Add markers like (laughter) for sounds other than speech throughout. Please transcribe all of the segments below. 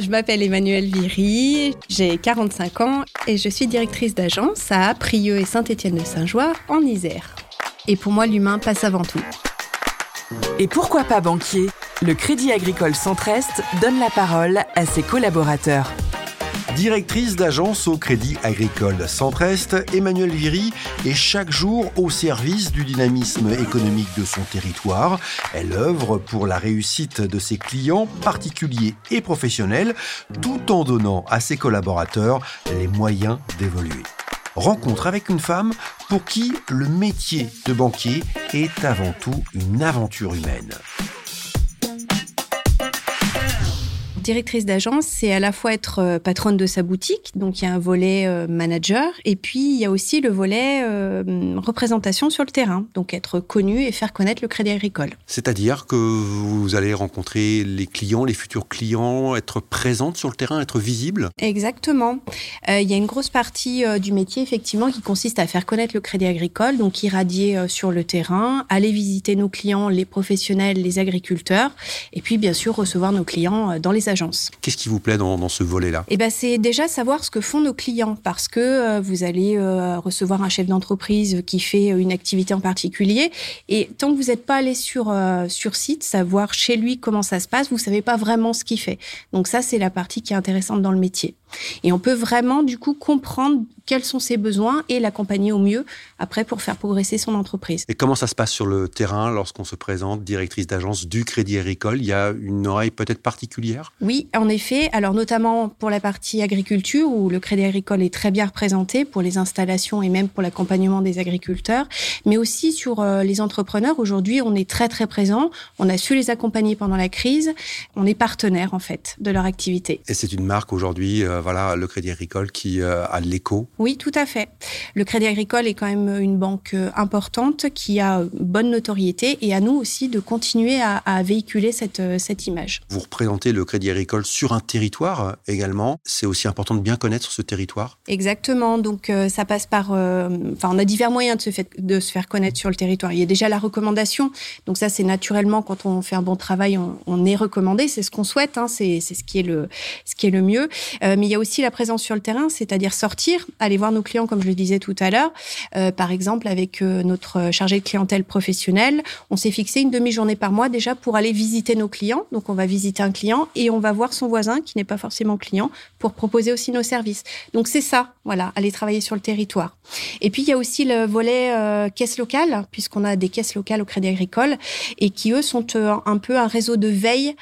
Je m'appelle Emmanuelle Viry, j'ai 45 ans et je suis directrice d'agence à Prieux et Saint-Étienne-de-Saint-Joie en Isère. Et pour moi, l'humain passe avant tout. Et pourquoi pas banquier? Le Crédit Agricole Centre-Est donne la parole à ses collaborateurs. Directrice d'agence au Crédit Agricole Centre-Est, Emmanuelle Viry est chaque jour au service du dynamisme économique de son territoire. Elle œuvre pour la réussite de ses clients, particuliers et professionnels, tout en donnant à ses collaborateurs les moyens d'évoluer. Rencontre avec une femme pour qui le métier de banquier est avant tout une aventure humaine. Directrice d'agence, c'est à la fois être euh, patronne de sa boutique, donc il y a un volet euh, manager, et puis il y a aussi le volet euh, représentation sur le terrain, donc être connu et faire connaître le crédit agricole. C'est-à-dire que vous allez rencontrer les clients, les futurs clients, être présente sur le terrain, être visible? Exactement. il y a une grosse partie du métier, effectivement, qui consiste à faire connaître le crédit agricole, donc irradier sur le terrain, aller visiter nos clients, les professionnels, les agriculteurs, et puis bien sûr recevoir nos clients dans les Qu'est-ce qui vous plaît dans, ce volet-là? Eh ben, c'est déjà savoir ce que font nos clients, parce que euh, vous allez euh, recevoir un chef d'entreprise qui fait euh, une activité en particulier, et tant que vous n'êtes pas allé sur sur site, savoir chez lui comment ça se passe, vous savez pas vraiment ce qu'il fait. Donc ça, c'est la partie qui est intéressante dans le métier. Et on peut vraiment, du coup, comprendre quels sont ses besoins et l'accompagner au mieux après pour faire progresser son entreprise. Et comment ça se passe sur le terrain lorsqu'on se présente directrice d'agence du Crédit Agricole? Il y a une oreille peut-être particulière? Oui, en effet. Alors notamment pour la partie agriculture où le Crédit Agricole est très bien représenté pour les installations et même pour l'accompagnement des agriculteurs, mais aussi sur euh, les entrepreneurs. Aujourd'hui, on est très très présent. On a su les accompagner pendant la crise. On est partenaire en fait de leur activité. Et c'est une marque aujourd'hui euh, euh, voilà, le Crédit Agricole qui euh, a l'écho. Oui, tout à fait. Le Crédit Agricole est quand même une banque euh, importante qui a bonne notoriété et à nous aussi de continuer à, véhiculer cette, cette image. Vous représentez le Crédit Agricole sur un territoire également. C'est aussi important de bien connaître ce territoire. Exactement. Donc ça passe par. Enfin, on a divers moyens de se, fait, de se faire connaître sur le territoire. Il y a déjà la recommandation. Donc ça, c'est naturellement quand on fait un bon travail, on, est recommandé. C'est ce qu'on souhaite. Hein. C'est ce qui est le ce qui est le mieux. mais il y a aussi la présence sur le terrain, c'est-à-dire sortir, aller voir nos clients, comme je le disais tout à l'heure. Euh, par exemple, avec euh, notre chargé de clientèle professionnelle, on s'est fixé une demi-journée par mois déjà pour aller visiter nos clients. Donc, on va visiter un client et on va voir son voisin qui n'est pas forcément client pour proposer aussi nos services. Donc, c'est ça, voilà, aller travailler sur le territoire. Et puis, il y a aussi le volet euh, caisse locale, puisqu'on a des caisses locales au Crédit Agricole et qui, eux, sont un peu un réseau de veille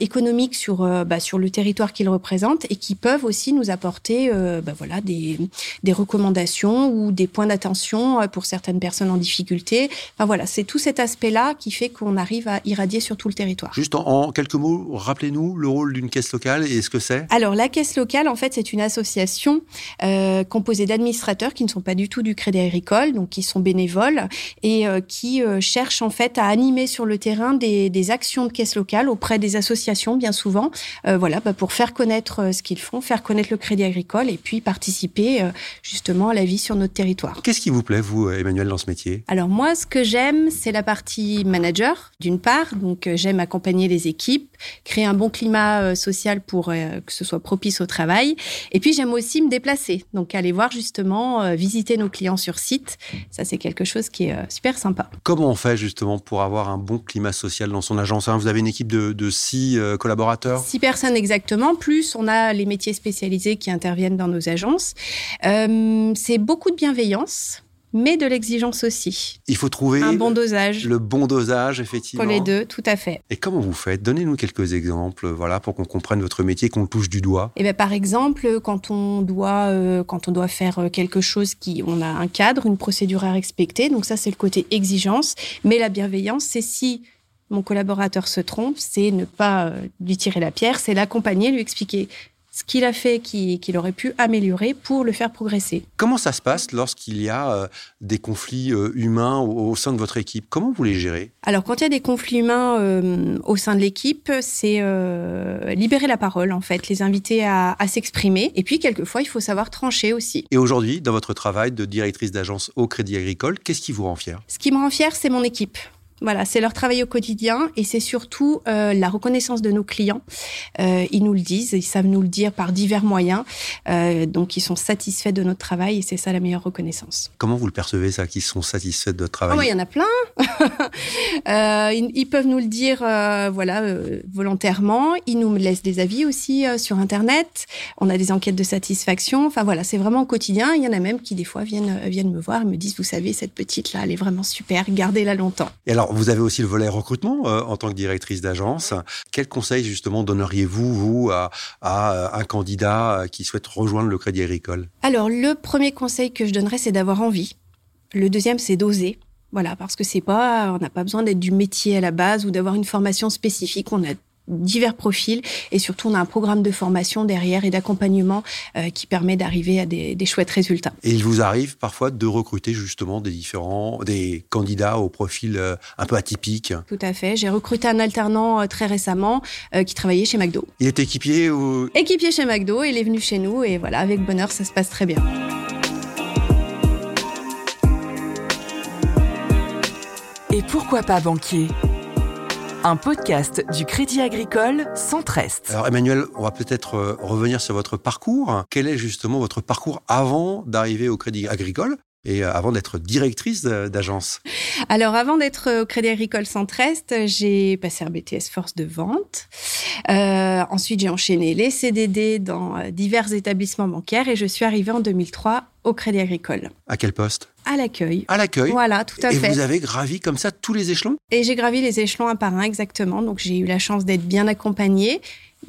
économique sur, bah, sur le territoire qu'ils représentent et qui peuvent aussi nous apporter euh, bah voilà, des, des, recommandations ou des points d'attention euh, pour certaines personnes en difficulté. Enfin voilà, c'est tout cet aspect-là qui fait qu'on arrive à irradier sur tout le territoire. Juste en, quelques mots, rappelez-nous le rôle d'une caisse locale et ce que c'est Alors la caisse locale, en fait, c'est une association euh, composée d'administrateurs qui ne sont pas du tout du Crédit Agricole, donc qui sont bénévoles et qui cherchent en fait à animer sur le terrain des, des, actions de caisse locale auprès des associations, bien souvent, voilà, bah, pour faire connaître ce qu'ils font, faire connaître le crédit agricole et puis participer euh, justement à la vie sur notre territoire. Qu'est-ce qui vous plaît, vous, Emmanuel, dans ce métier? Alors moi, ce que j'aime, c'est la partie manager, d'une part. Donc euh, j'aime accompagner les équipes, créer un bon climat euh, social pour que ce soit propice au travail. Et puis j'aime aussi me déplacer, donc aller voir justement, visiter nos clients sur site. Ça, c'est quelque chose qui est super sympa. Comment on fait justement pour avoir un bon climat social dans son agence hein, Vous avez une équipe de, de six collaborateurs? Six personnes exactement, plus on a les métiers spécialisés qui interviennent dans nos agences. Euh, c'est beaucoup de bienveillance mais de l'exigence aussi. Il faut trouver un bon dosage. Le bon dosage, effectivement. Pour les deux, tout à fait. Et comment vous faites? Donnez-nous quelques exemples, voilà, pour qu'on comprenne votre métier, qu'on le touche du doigt. Et eh bien, par exemple, quand on doit, euh, quand on doit faire euh, quelque chose qui, on a un cadre, une procédure à respecter. Donc ça, c'est le côté exigence. Mais la bienveillance, c'est si mon collaborateur se trompe, c'est ne pas lui tirer la pierre, c'est l'accompagner, lui expliquer ce qu'il a fait qu'il aurait pu améliorer pour le faire progresser. Comment ça se passe lorsqu'il y a euh, des conflits euh, humains au, sein de votre équipe? Comment vous les gérez? Alors, quand il y a des conflits humains euh, au sein de l'équipe, c'est libérer la parole, en fait, les inviter à, à s'exprimer. Et puis, quelquefois, il faut savoir trancher aussi. Et aujourd'hui, dans votre travail de directrice d'agence au Crédit Agricole, qu'est-ce qui vous rend fier? Ce qui me rend fier, c'est mon équipe Voilà, c'est leur travail au quotidien et c'est surtout euh, la reconnaissance de nos clients. Euh, ils nous le disent, ils savent nous le dire par divers moyens. Euh, donc, ils sont satisfaits de notre travail et c'est ça la meilleure reconnaissance. Comment vous le percevez, ça, qu'ils sont satisfaits de votre travail? Oh, Il y en a plein. (laughs) ils, ils, peuvent nous le dire voilà, volontairement. Ils nous laissent des avis aussi sur Internet. On a des enquêtes de satisfaction. Enfin, voilà, c'est vraiment au quotidien. Il y en a même qui, des fois, viennent, viennent me voir et me disent, vous savez, cette petite-là, elle est vraiment super, gardez-la longtemps. Et alors, vous avez aussi le volet recrutement euh, en tant que directrice d'agence. Quel conseil justement donneriez-vous vous à, un candidat euh, qui souhaite rejoindre le Crédit Agricole? Alors le premier conseil que je donnerais, c'est d'avoir envie. Le deuxième, c'est d'oser. Voilà, parce que c'est pas, on n'a pas besoin d'être du métier à la base ou d'avoir une formation spécifique. On a divers profils et surtout on a un programme de formation derrière et d'accompagnement euh, qui permet d'arriver à des, chouettes résultats. Et il vous arrive parfois de recruter justement des différents des candidats au profil euh, un peu atypique? Tout à fait. J'ai recruté un alternant euh, très récemment qui travaillait chez McDo. Il est équipier ou? Équipier chez McDo. Il est venu chez nous et voilà avec bonheur ça se passe très bien. Et pourquoi pas banquier? Un podcast du Crédit Agricole Centre-Est. Alors Emmanuel, on va peut-être euh, revenir sur votre parcours. Quel est justement votre parcours avant d'arriver au Crédit Agricole? Et euh, avant d'être directrice d'agence Alors, avant d'être au Crédit Agricole Centre-Est, j'ai passé un BTS Force de vente. Euh, ensuite, j'ai enchaîné les CDD dans divers établissements bancaires et je suis arrivée en 2003 au Crédit Agricole. À quel poste? À l'accueil. À l'accueil Voilà, tout à et fait. Et vous avez gravi comme ça tous les échelons? Et j'ai gravi les échelons un par un, exactement. Donc j'ai eu la chance d'être bien accompagnée.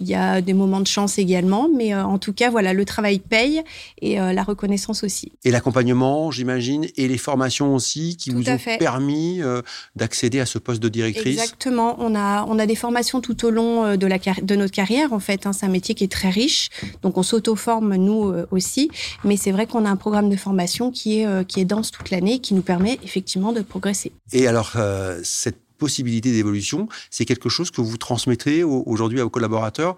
Il y a des moments de chance également, mais euh, en tout cas, voilà, le travail paye et euh, la reconnaissance aussi. Et l'accompagnement, j'imagine, et les formations aussi qui vous ont permis euh, d'accéder à ce poste de directrice? Exactement. On a on a des formations tout au long de la de notre carrière. En fait, hein. c'est un métier qui est très riche, donc on s'auto-forme nous aussi. Mais c'est vrai qu'on a un programme de formation qui est qui est dense toute l'année, qui nous permet effectivement de progresser. Et alors cette possibilité d'évolution, c'est quelque chose que vous transmettrez aujourd'hui à vos collaborateurs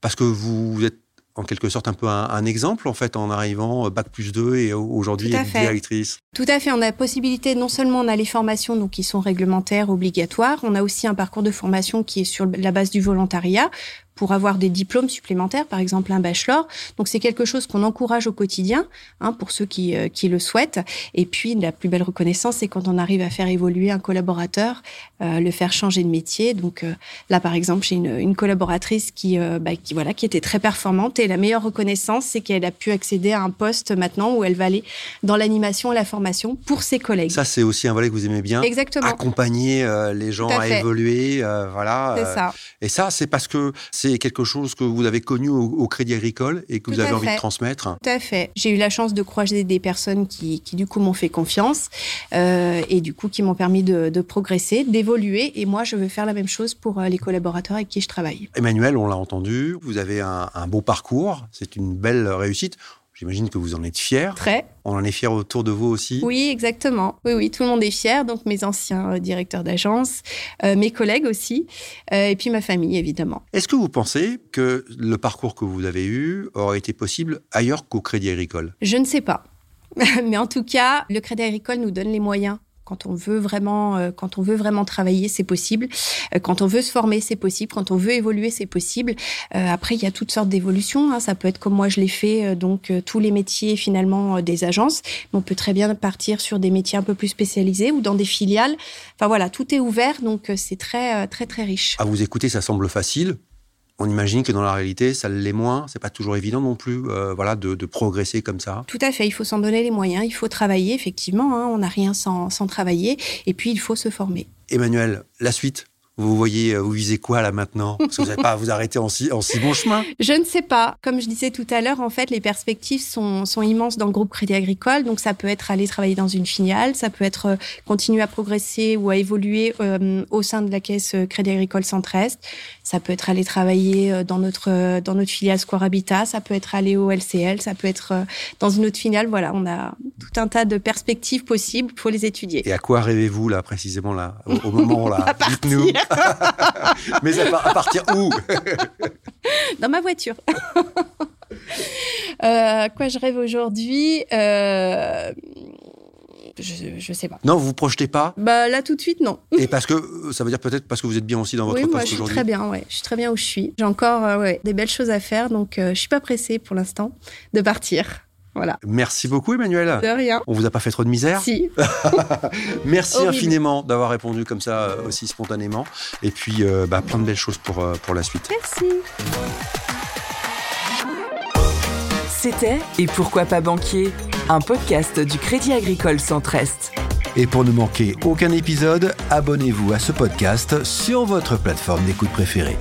parce que vous êtes en quelque sorte un peu un, exemple en fait en arrivant euh, bac plus 2 et aujourd'hui directrice. Tout à fait, on a la possibilité non seulement on a les formations donc qui sont réglementaires obligatoires, on a aussi un parcours de formation qui est sur la base du volontariat pour avoir des diplômes supplémentaires, par exemple un bachelor. Donc c'est quelque chose qu'on encourage au quotidien hein, pour ceux qui, euh, qui le souhaitent. Et puis la plus belle reconnaissance, c'est quand on arrive à faire évoluer un collaborateur, euh, le faire changer de métier. Donc euh, là, par exemple, j'ai une, une collaboratrice qui, bah, qui voilà qui était très performante et la meilleure reconnaissance, c'est qu'elle a pu accéder à un poste maintenant où elle va aller dans l'animation et la formation pour ses collègues. Ça, c'est aussi un volet que vous aimez bien. Exactement. Accompagner les gens à, évoluer, voilà. C'est ça. Et ça, c'est parce que c'est c'est quelque chose que vous avez connu au, Crédit Agricole et que vous avez envie de transmettre Tout à fait. J'ai eu la chance de croiser des personnes qui, du coup, m'ont fait confiance euh, et du coup, qui m'ont permis de, progresser, d'évoluer. Et moi, je veux faire la même chose pour euh, les collaborateurs avec qui je travaille. Emmanuel, on l'a entendu, vous avez un beau parcours, c'est une belle réussite. J'imagine que vous en êtes fier. Très. On en est fier autour de vous aussi. Oui, exactement. Oui, oui, tout le monde est fier. Donc mes anciens euh, directeurs d'agence, euh, mes collègues aussi, euh, et puis ma famille évidemment. Est-ce que vous pensez que le parcours que vous avez eu aurait été possible ailleurs qu'au Crédit Agricole? Je ne sais pas. (laughs) Mais en tout cas, le Crédit Agricole nous donne les moyens quand on veut vraiment, euh, quand on veut vraiment travailler, c'est possible. Euh, quand on veut se former, c'est possible. Quand on veut évoluer, c'est possible. Euh, après, il y a toutes sortes d'évolutions. Hein. Ça peut être comme moi je l'ai fait, donc tous les métiers finalement des agences. on peut très bien partir sur des métiers un peu plus spécialisés ou dans des filiales. Enfin voilà, tout est ouvert, donc c'est très très très riche. À vous écouter, ça semble facile on imagine que dans la réalité, ça l'est moins. C'est pas toujours évident non plus, euh, voilà, de, progresser comme ça. Tout à fait. Il faut s'en donner les moyens. Il faut travailler, effectivement. Hein. on n'a rien sans, sans travailler. Et puis, il faut se former. Emmanuel, la suite vous voyez, euh, vous visez quoi là maintenant? Parce que vous n'allez pas vous arrêter en si, en si bon chemin. (laughs) Je ne sais pas. Comme je disais tout à l'heure, en fait, les perspectives sont, sont immenses dans le groupe Crédit Agricole. Donc, ça peut être aller travailler dans une filiale, ça peut être euh, continuer à progresser ou à évoluer euh, au sein de la caisse Crédit Agricole Centre-Est. Ça peut être aller travailler dans notre, dans notre filiale Square Habitat, ça peut être aller au LCL, ça peut être dans une autre filiale. Voilà, on a tout un tas de perspectives possibles. Il faut les étudier. Et à quoi rêvez-vous là, précisément là, au, moment là (laughs) Dites-nous. (laughs) Mais à, partir où (laughs) Dans ma voiture. (laughs) euh, quoi je rêve aujourd'hui euh, je, sais pas. Non, vous vous projetez pas? Bah là tout de suite non. Et parce que ça veut dire peut-être parce que vous êtes bien aussi dans votre oui, poste moi, je suis très bien, ouais. Je suis très bien où je suis. J'ai encore euh, ouais, des belles choses à faire, donc euh, je suis pas pressée pour l'instant de partir. Voilà. Merci beaucoup, Emmanuel. De rien. On vous a pas fait trop de misère Si. (laughs) Merci Horrible. infiniment d'avoir répondu comme ça euh, aussi spontanément. Et puis, euh, bah, plein de belles choses pour, euh, pour la suite. Merci. C'était Et pourquoi pas banquier Un podcast du Crédit Agricole Centre-Est. Et pour ne manquer aucun épisode, abonnez-vous à ce podcast sur votre plateforme d'écoute préférée.